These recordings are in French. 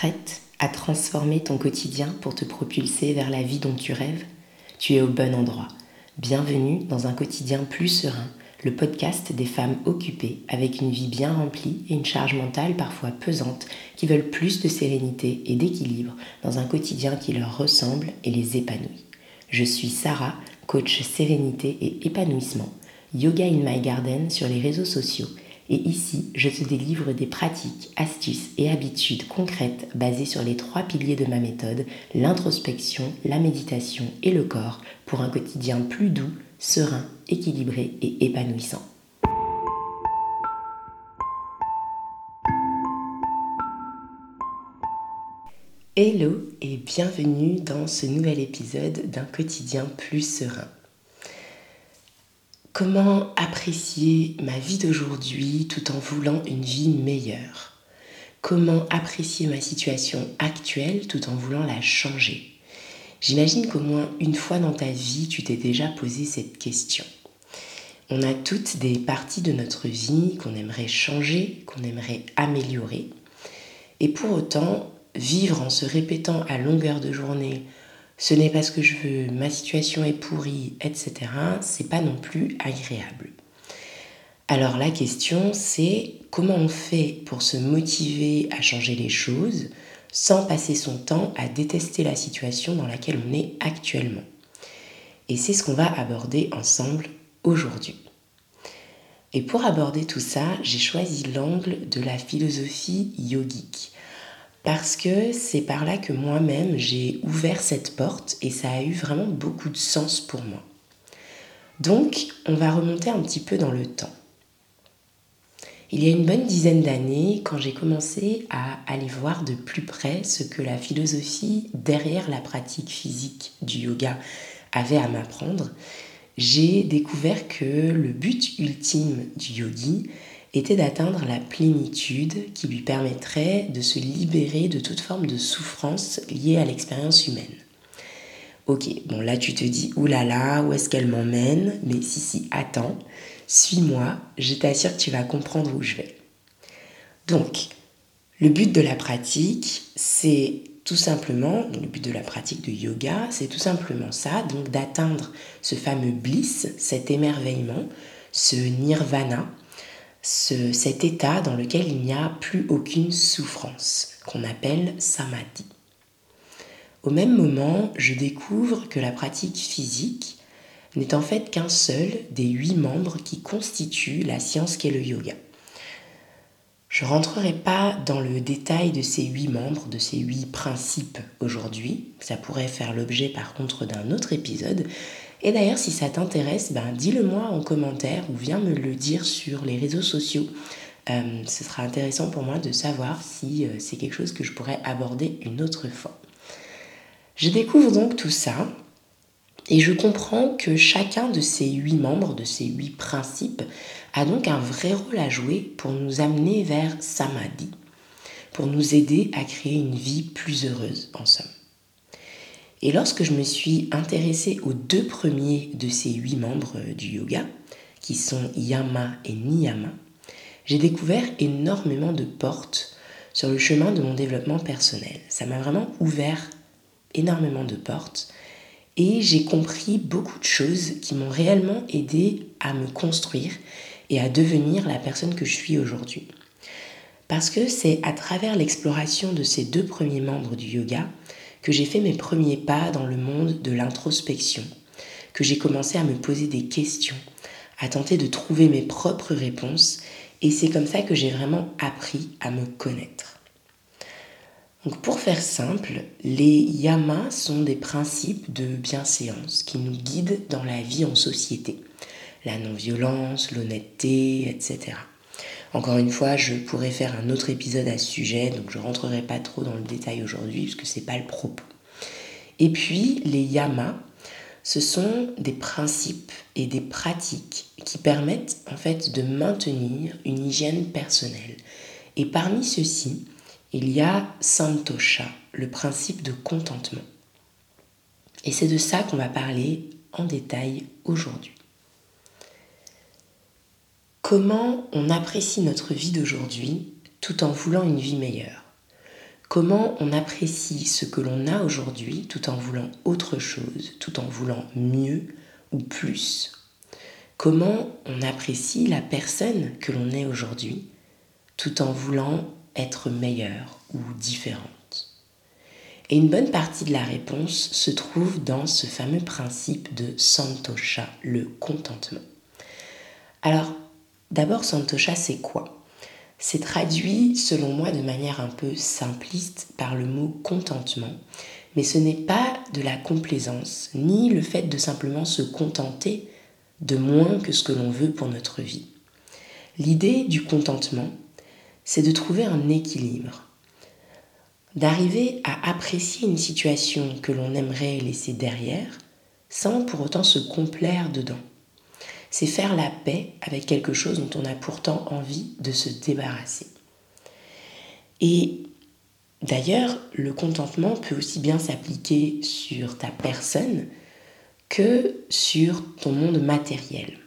Prête à transformer ton quotidien pour te propulser vers la vie dont tu rêves Tu es au bon endroit. Bienvenue dans un quotidien plus serein, le podcast des femmes occupées avec une vie bien remplie et une charge mentale parfois pesante qui veulent plus de sérénité et d'équilibre dans un quotidien qui leur ressemble et les épanouit. Je suis Sarah, coach sérénité et épanouissement, Yoga in My Garden sur les réseaux sociaux et ici, je te délivre des pratiques, astuces et habitudes concrètes basées sur les trois piliers de ma méthode, l'introspection, la méditation et le corps, pour un quotidien plus doux, serein, équilibré et épanouissant. Hello et bienvenue dans ce nouvel épisode d'un quotidien plus serein. Comment apprécier ma vie d'aujourd'hui tout en voulant une vie meilleure? Comment apprécier ma situation actuelle tout en voulant la changer? J'imagine qu'au moins une fois dans ta vie, tu t'es déjà posé cette question. On a toutes des parties de notre vie qu'on aimerait changer, qu'on aimerait améliorer. Et pour autant, vivre en se répétant à longueur de journée ce n'est pas ce que je veux, ma situation est pourrie, etc., c'est pas non plus agréable. Alors la question c'est comment on fait pour se motiver à changer les choses sans passer son temps à détester la situation dans laquelle on est actuellement? Et c'est ce qu'on va aborder ensemble aujourd'hui. Et pour aborder tout ça, j'ai choisi l'angle de la philosophie yogique parce que c'est par là que moi-même j'ai ouvert cette porte et ça a eu vraiment beaucoup de sens pour moi. Donc, on va remonter un petit peu dans le temps. Il y a une bonne dizaine d'années, quand j'ai commencé à aller voir de plus près ce que la philosophie derrière la pratique physique du yoga avait à m'apprendre, j'ai découvert que le but ultime du yogi, était d'atteindre la plénitude qui lui permettrait de se libérer de toute forme de souffrance liée à l'expérience humaine. Ok, bon là tu te dis, oulala, où est-ce qu'elle m'emmène? Mais si, si, attends, suis-moi, je t'assure que tu vas comprendre où je vais. Donc, le but de la pratique, c'est tout simplement, le but de la pratique de yoga, c'est tout simplement ça, donc d'atteindre ce fameux bliss, cet émerveillement, ce nirvana, cet état dans lequel il n'y a plus aucune souffrance, qu'on appelle samadhi. Au même moment, je découvre que la pratique physique n'est en fait qu'un seul des huit membres qui constituent la science qu'est le yoga. Je ne rentrerai pas dans le détail de ces huit membres, de ces huit principes aujourd'hui. Ça pourrait faire l'objet par contre d'un autre épisode. Et d'ailleurs, si ça t'intéresse, ben, dis-le moi en commentaire ou viens me le dire sur les réseaux sociaux. Euh, ce sera intéressant pour moi de savoir si euh, c'est quelque chose que je pourrais aborder une autre fois. Je découvre donc tout ça et je comprends que chacun de ces huit membres, de ces huit principes, a donc un vrai rôle à jouer pour nous amener vers Samadhi, pour nous aider à créer une vie plus heureuse en somme. Et lorsque je me suis intéressée aux deux premiers de ces huit membres du yoga, qui sont Yama et Niyama, j'ai découvert énormément de portes sur le chemin de mon développement personnel. Ça m'a vraiment ouvert énormément de portes et j'ai compris beaucoup de choses qui m'ont réellement aidé à me construire et à devenir la personne que je suis aujourd'hui. Parce que c'est à travers l'exploration de ces deux premiers membres du yoga que j'ai fait mes premiers pas dans le monde de l'introspection, que j'ai commencé à me poser des questions, à tenter de trouver mes propres réponses, et c'est comme ça que j'ai vraiment appris à me connaître. Donc pour faire simple, les yamas sont des principes de bienséance qui nous guident dans la vie en société. La non-violence, l'honnêteté, etc. Encore une fois, je pourrais faire un autre épisode à ce sujet, donc je rentrerai pas trop dans le détail aujourd'hui puisque ce n'est pas le propos. Et puis, les yamas, ce sont des principes et des pratiques qui permettent en fait de maintenir une hygiène personnelle. Et parmi ceux-ci, il y a Santosha, le principe de contentement. Et c'est de ça qu'on va parler en détail aujourd'hui. Comment on apprécie notre vie d'aujourd'hui tout en voulant une vie meilleure? Comment on apprécie ce que l'on a aujourd'hui tout en voulant autre chose, tout en voulant mieux ou plus? Comment on apprécie la personne que l'on est aujourd'hui tout en voulant être meilleur ou différente? Et une bonne partie de la réponse se trouve dans ce fameux principe de Santosha, le contentement. D'abord, Santosha, c'est quoi? C'est traduit, selon moi, de manière un peu simpliste par le mot contentement, mais ce n'est pas de la complaisance, ni le fait de simplement se contenter de moins que ce que l'on veut pour notre vie. L'idée du contentement, c'est de trouver un équilibre, d'arriver à apprécier une situation que l'on aimerait laisser derrière, sans pour autant se complaire dedans c'est faire la paix avec quelque chose dont on a pourtant envie de se débarrasser. Et d'ailleurs, le contentement peut aussi bien s'appliquer sur ta personne que sur ton monde matériel.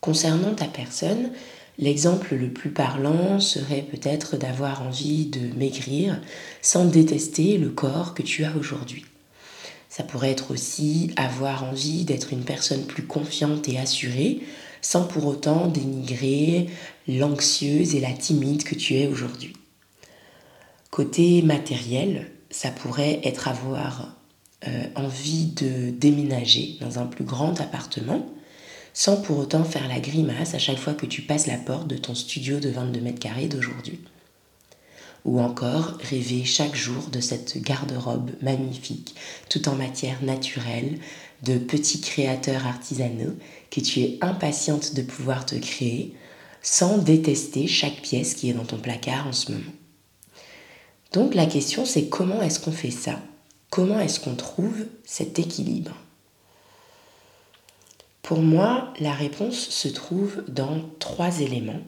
Concernant ta personne, l'exemple le plus parlant serait peut-être d'avoir envie de maigrir sans détester le corps que tu as aujourd'hui. Ça pourrait être aussi avoir envie d'être une personne plus confiante et assurée, sans pour autant dénigrer l'anxieuse et la timide que tu es aujourd'hui. Côté matériel, ça pourrait être avoir euh, envie de déménager dans un plus grand appartement, sans pour autant faire la grimace à chaque fois que tu passes la porte de ton studio de 22 mètres carrés d'aujourd'hui ou encore rêver chaque jour de cette garde-robe magnifique, tout en matière naturelle, de petits créateurs artisanaux que tu es impatiente de pouvoir te créer, sans détester chaque pièce qui est dans ton placard en ce moment. Donc la question c'est comment est-ce qu'on fait ça? Comment est-ce qu'on trouve cet équilibre? Pour moi, la réponse se trouve dans trois éléments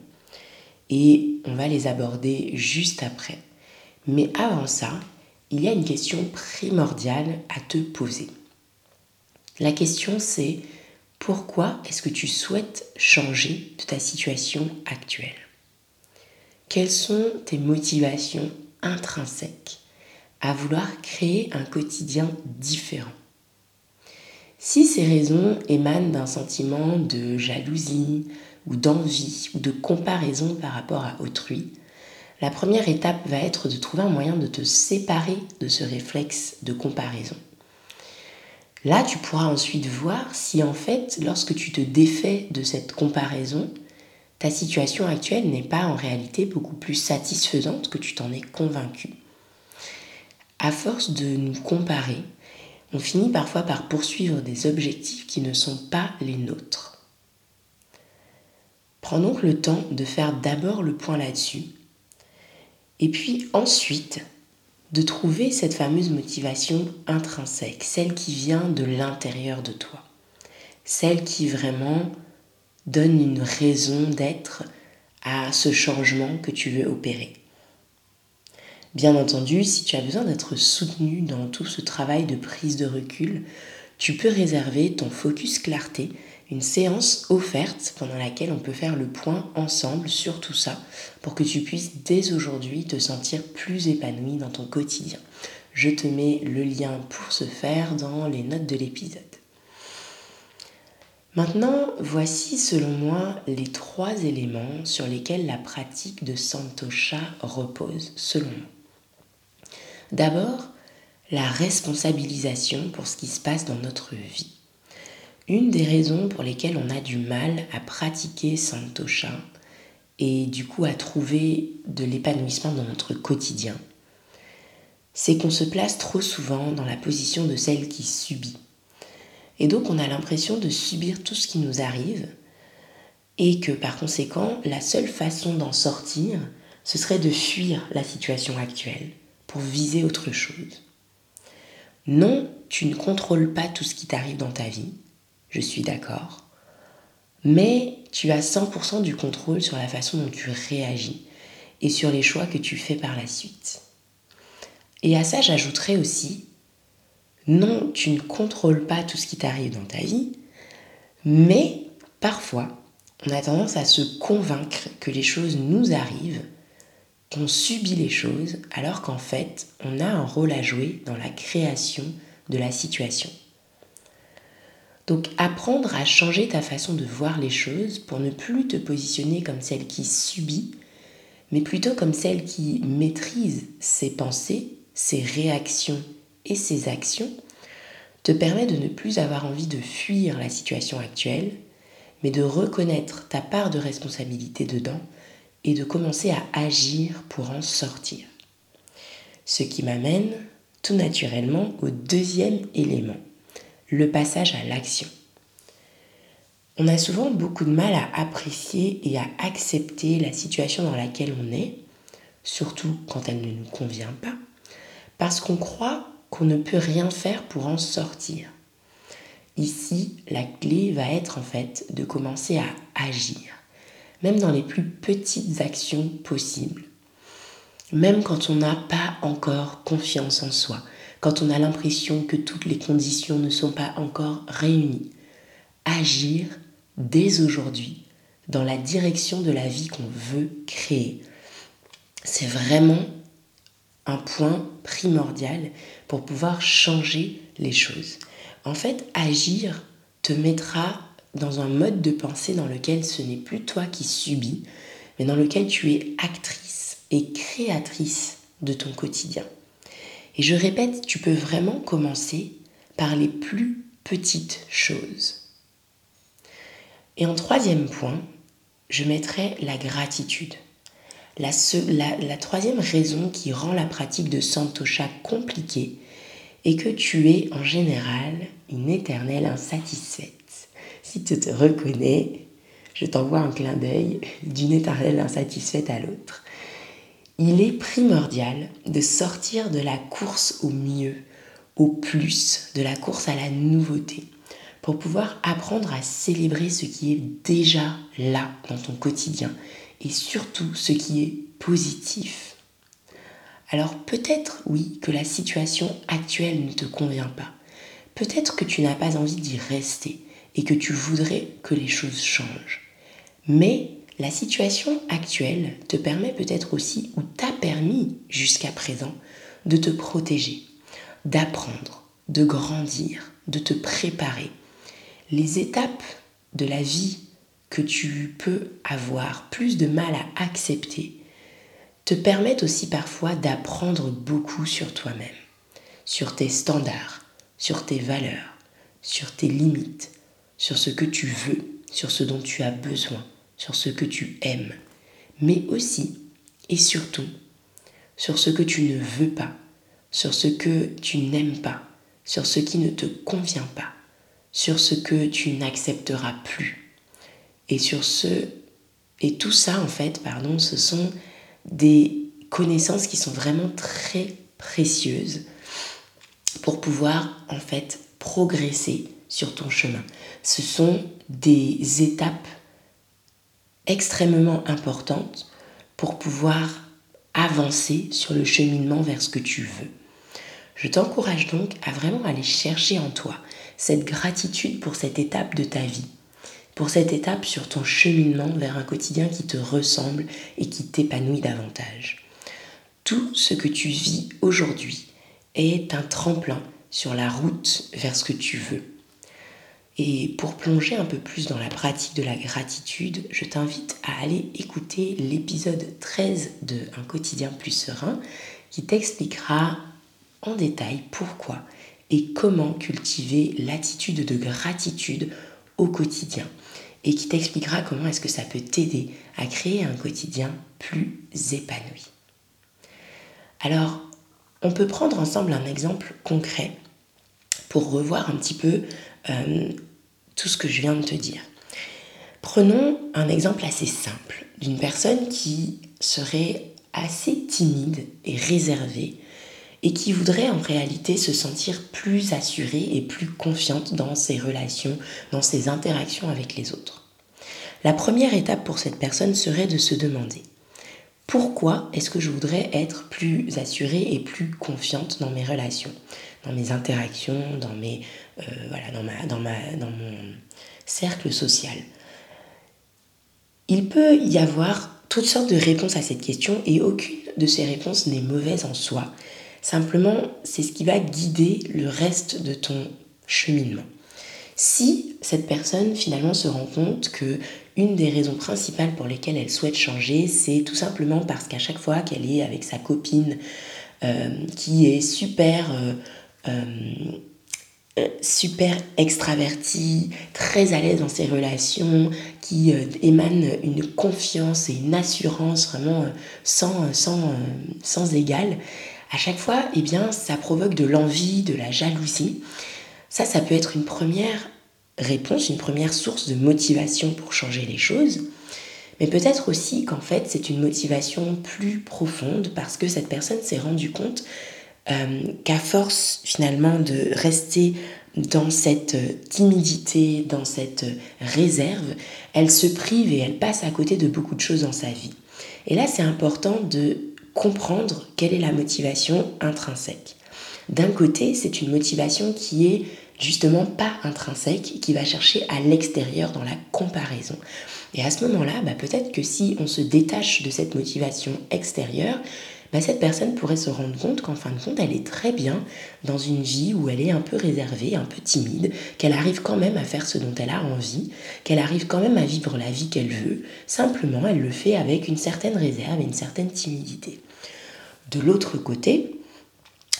et on va les aborder juste après. Mais avant ça, il y a une question primordiale à te poser. La question c'est pourquoi est-ce que tu souhaites changer de ta situation actuelle? Quelles sont tes motivations intrinsèques à vouloir créer un quotidien différent? Si ces raisons émanent d'un sentiment de jalousie, ou d'envie ou de comparaison par rapport à autrui, la première étape va être de trouver un moyen de te séparer de ce réflexe de comparaison. Là, tu pourras ensuite voir si en fait, lorsque tu te défais de cette comparaison, ta situation actuelle n'est pas en réalité beaucoup plus satisfaisante que tu t'en es convaincu. À force de nous comparer, on finit parfois par poursuivre des objectifs qui ne sont pas les nôtres. Prends donc le temps de faire d'abord le point là-dessus, et puis ensuite de trouver cette fameuse motivation intrinsèque, celle qui vient de l'intérieur de toi, celle qui vraiment donne une raison d'être à ce changement que tu veux opérer. Bien entendu, si tu as besoin d'être soutenu dans tout ce travail de prise de recul, tu peux réserver ton focus clarté une séance offerte pendant laquelle on peut faire le point ensemble sur tout ça pour que tu puisses dès aujourd'hui te sentir plus épanoui dans ton quotidien. Je te mets le lien pour ce faire dans les notes de l'épisode. Maintenant, voici selon moi les trois éléments sur lesquels la pratique de Santosha repose, selon moi. D'abord, la responsabilisation pour ce qui se passe dans notre vie. Une des raisons pour lesquelles on a du mal à pratiquer Santosha et du coup à trouver de l'épanouissement dans notre quotidien, c'est qu'on se place trop souvent dans la position de celle qui subit. Et donc on a l'impression de subir tout ce qui nous arrive et que par conséquent la seule façon d'en sortir, ce serait de fuir la situation actuelle pour viser autre chose. Non, tu ne contrôles pas tout ce qui t'arrive dans ta vie je suis d'accord. Mais tu as 100% du contrôle sur la façon dont tu réagis et sur les choix que tu fais par la suite. Et à ça, j'ajouterais aussi, non, tu ne contrôles pas tout ce qui t'arrive dans ta vie, mais parfois, on a tendance à se convaincre que les choses nous arrivent qu'on subit les choses alors qu'en fait, on a un rôle à jouer dans la création de la situation. Donc apprendre à changer ta façon de voir les choses pour ne plus te positionner comme celle qui subit, mais plutôt comme celle qui maîtrise ses pensées, ses réactions et ses actions, te permet de ne plus avoir envie de fuir la situation actuelle, mais de reconnaître ta part de responsabilité dedans et de commencer à agir pour en sortir. Ce qui m'amène tout naturellement au deuxième élément, le passage à l'action. On a souvent beaucoup de mal à apprécier et à accepter la situation dans laquelle on est, surtout quand elle ne nous convient pas, parce qu'on croit qu'on ne peut rien faire pour en sortir. Ici, la clé va être en fait de commencer à agir, même dans les plus petites actions possibles. Même quand on n'a pas encore confiance en soi, quand on a l'impression que toutes les conditions ne sont pas encore réunies. Agir dès aujourd'hui dans la direction de la vie qu'on veut créer. C'est vraiment un point primordial pour pouvoir changer les choses. En fait, agir te mettra dans un mode de pensée dans lequel ce n'est plus toi qui subis, mais dans lequel tu es actrice et créatrice de ton quotidien. Et je répète, tu peux vraiment commencer par les plus petites choses. Et en troisième point, je mettrai la gratitude. La, troisième raison qui rend la pratique de Santosha compliquée est que tu es en général une éternelle insatisfaite. Si tu te reconnais, je t'envoie un clin d'œil d'une éternelle insatisfaite à l'autre. Il est primordial de sortir de la course au mieux, au plus, de la course à la nouveauté, pour pouvoir apprendre à célébrer ce qui est déjà là dans ton quotidien et surtout ce qui est positif. Alors peut-être oui que la situation actuelle ne te convient pas. Peut-être que tu n'as pas envie d'y rester et que tu voudrais que les choses changent. Mais la situation actuelle te permet peut-être aussi, ou t'a permis jusqu'à présent, de te protéger, d'apprendre, de grandir, de te préparer. Les étapes de la vie que tu peux avoir plus de mal à accepter te permettent aussi parfois d'apprendre beaucoup sur toi-même, sur tes standards, sur tes valeurs, sur tes limites, sur ce que tu veux, sur ce dont tu as besoin, sur ce que tu aimes, mais aussi et surtout sur ce que tu ne veux pas, sur ce que tu n'aimes pas, sur ce qui ne te convient pas, sur ce que tu n'accepteras plus et sur ce et tout ça en fait, pardon, ce sont des connaissances qui sont vraiment très précieuses pour pouvoir en fait progresser sur ton chemin. Ce sont des étapes extrêmement importantes pour pouvoir avancer sur le cheminement vers ce que tu veux. Je t'encourage donc à vraiment aller chercher en toi cette gratitude pour cette étape de ta vie pour cette étape sur ton cheminement vers un quotidien qui te ressemble et qui t'épanouit davantage. Tout ce que tu vis aujourd'hui est un tremplin sur la route vers ce que tu veux. Et pour plonger un peu plus dans la pratique de la gratitude, je t'invite à aller écouter l'épisode 13 de Un quotidien plus serein qui t'expliquera en détail pourquoi et comment cultiver l'attitude de gratitude au quotidien et qui t'expliquera comment est-ce que ça peut t'aider à créer un quotidien plus épanoui. Alors, on peut prendre ensemble un exemple concret pour revoir un petit peu euh, tout ce que je viens de te dire. Prenons un exemple assez simple d'une personne qui serait assez timide et réservée et qui voudrait en réalité se sentir plus assurée et plus confiante dans ses relations, dans ses interactions avec les autres. La première étape pour cette personne serait de se demander pourquoi est-ce que je voudrais être plus assurée et plus confiante dans mes relations, dans mes interactions, dans, mes, euh, voilà, dans, ma, dans, ma, dans mon cercle social Il peut y avoir toutes sortes de réponses à cette question et aucune de ces réponses n'est mauvaise en soi. Simplement, c'est ce qui va guider le reste de ton cheminement. Si cette personne finalement se rend compte que une des raisons principales pour lesquelles elle souhaite changer, c'est tout simplement parce qu'à chaque fois qu'elle est avec sa copine euh, qui est super euh, super extravertie, très à l'aise dans ses relations, qui émane une confiance et une assurance vraiment sans, sans, sans égal, à chaque fois, eh bien, ça provoque de l'envie, de la jalousie. Ça, ça peut être une première réponse, une première source de motivation pour changer les choses. Mais peut-être aussi qu'en fait, c'est une motivation plus profonde parce que cette personne s'est rendue compte euh, qu'à force finalement de rester dans cette timidité, dans cette réserve, elle se prive et elle passe à côté de beaucoup de choses dans sa vie. Et là, c'est important de comprendre quelle est la motivation intrinsèque. D'un côté, c'est une motivation qui est justement pas intrinsèque, qui va chercher à l'extérieur dans la comparaison. Et à ce moment-là, bah, peut-être que si on se détache de cette motivation extérieure, bah, cette personne pourrait se rendre compte qu'en fin de compte, elle est très bien dans une vie où elle est un peu réservée, un peu timide, qu'elle arrive quand même à faire ce dont elle a envie, qu'elle arrive quand même à vivre la vie qu'elle veut. Simplement, elle le fait avec une certaine réserve et une certaine timidité. De l'autre côté,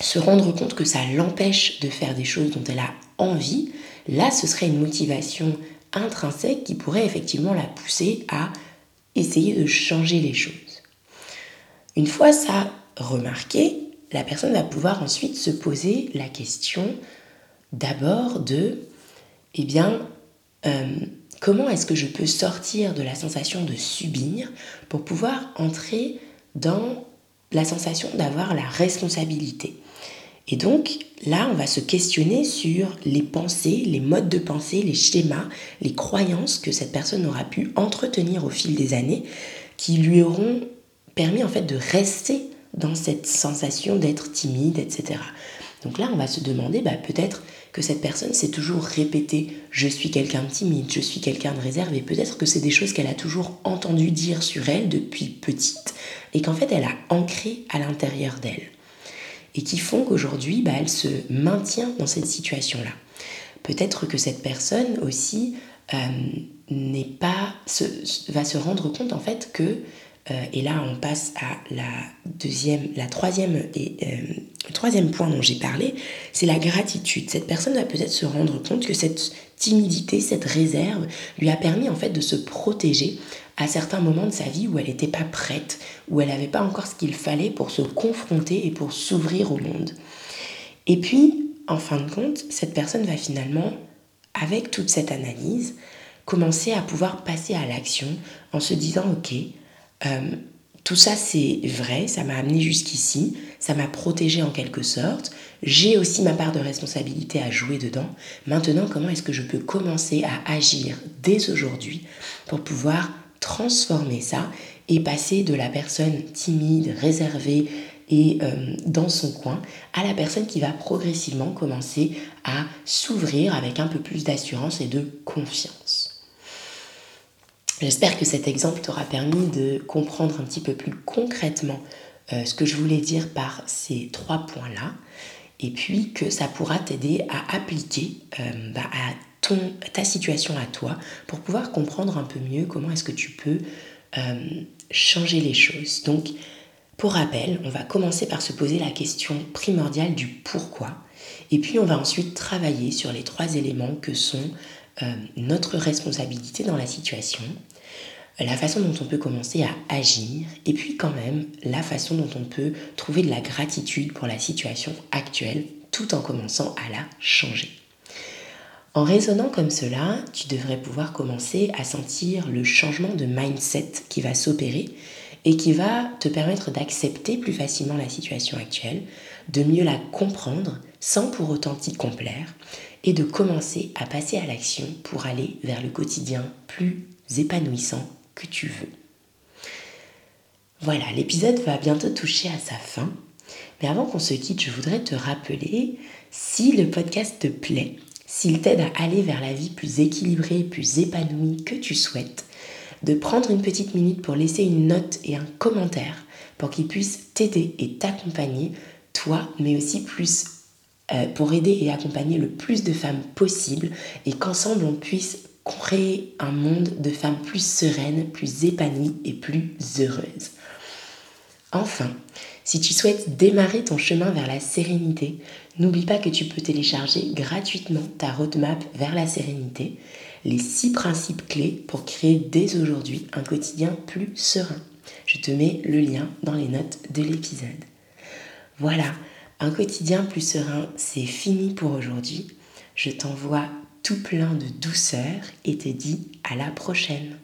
se rendre compte que ça l'empêche de faire des choses dont elle a envie, là, ce serait une motivation intrinsèque qui pourrait effectivement la pousser à essayer de changer les choses. Une fois ça remarqué, la personne va pouvoir ensuite se poser la question d'abord de, eh bien, euh, comment est-ce que je peux sortir de la sensation de subir pour pouvoir entrer dans la sensation d'avoir la responsabilité? Et donc là, on va se questionner sur les pensées, les modes de pensée, les schémas, les croyances que cette personne aura pu entretenir au fil des années qui lui auront permis en fait de rester dans cette sensation d'être timide, etc. Donc là, on va se demander, bah, peut-être que cette personne s'est toujours répété je suis quelqu'un de timide, je suis quelqu'un de réservé. Peut-être que c'est des choses qu'elle a toujours entendu dire sur elle depuis petite et qu'en fait elle a ancré à l'intérieur d'elle et qui font qu'aujourd'hui bah, elle se maintient dans cette situation-là. Peut-être que cette personne aussi euh, n'est pas va se rendre compte en fait que euh, et là, on passe à la deuxième, la troisième et euh, troisième point dont j'ai parlé, c'est la gratitude. Cette personne va peut-être se rendre compte que cette timidité, cette réserve, lui a permis en fait de se protéger à certains moments de sa vie où elle n'était pas prête, où elle n'avait pas encore ce qu'il fallait pour se confronter et pour s'ouvrir au monde. Et puis, en fin de compte, cette personne va finalement, avec toute cette analyse, commencer à pouvoir passer à l'action en se disant, ok, euh, tout ça, c'est vrai, ça m'a amené jusqu'ici, ça m'a protégé en quelque sorte. J'ai aussi ma part de responsabilité à jouer dedans. Maintenant, comment est-ce que je peux commencer à agir dès aujourd'hui pour pouvoir transformer ça et passer de la personne timide, réservée et euh, dans son coin à la personne qui va progressivement commencer à s'ouvrir avec un peu plus d'assurance et de confiance. J'espère que cet exemple t'aura permis de comprendre un petit peu plus concrètement euh, ce que je voulais dire par ces trois points-là, et puis que ça pourra t'aider à appliquer euh, bah, à ton, ta situation à toi pour pouvoir comprendre un peu mieux comment est-ce que tu peux euh, changer les choses. Donc, pour rappel, on va commencer par se poser la question primordiale du pourquoi, et puis on va ensuite travailler sur les trois éléments que sont notre responsabilité dans la situation, la façon dont on peut commencer à agir et puis quand même la façon dont on peut trouver de la gratitude pour la situation actuelle tout en commençant à la changer. En raisonnant comme cela, tu devrais pouvoir commencer à sentir le changement de mindset qui va s'opérer et qui va te permettre d'accepter plus facilement la situation actuelle, de mieux la comprendre sans pour autant t'y complaire et de commencer à passer à l'action pour aller vers le quotidien plus épanouissant que tu veux. Voilà, l'épisode va bientôt toucher à sa fin. Mais avant qu'on se quitte, je voudrais te rappeler, si le podcast te plaît, s'il t'aide à aller vers la vie plus équilibrée, plus épanouie que tu souhaites, de prendre une petite minute pour laisser une note et un commentaire pour qu'ils puissent t'aider et t'accompagner, toi, mais aussi plus euh, pour aider et accompagner le plus de femmes possible et qu'ensemble on puisse créer un monde de femmes plus sereines, plus épanouies et plus heureuses. Enfin, si tu souhaites démarrer ton chemin vers la sérénité, n'oublie pas que tu peux télécharger gratuitement ta roadmap vers la sérénité, les six principes clés pour créer dès aujourd'hui un quotidien plus serein. Je te mets le lien dans les notes de l'épisode. Voilà, un quotidien plus serein, c'est fini pour aujourd'hui. Je t'envoie tout plein de douceur et te dis à la prochaine.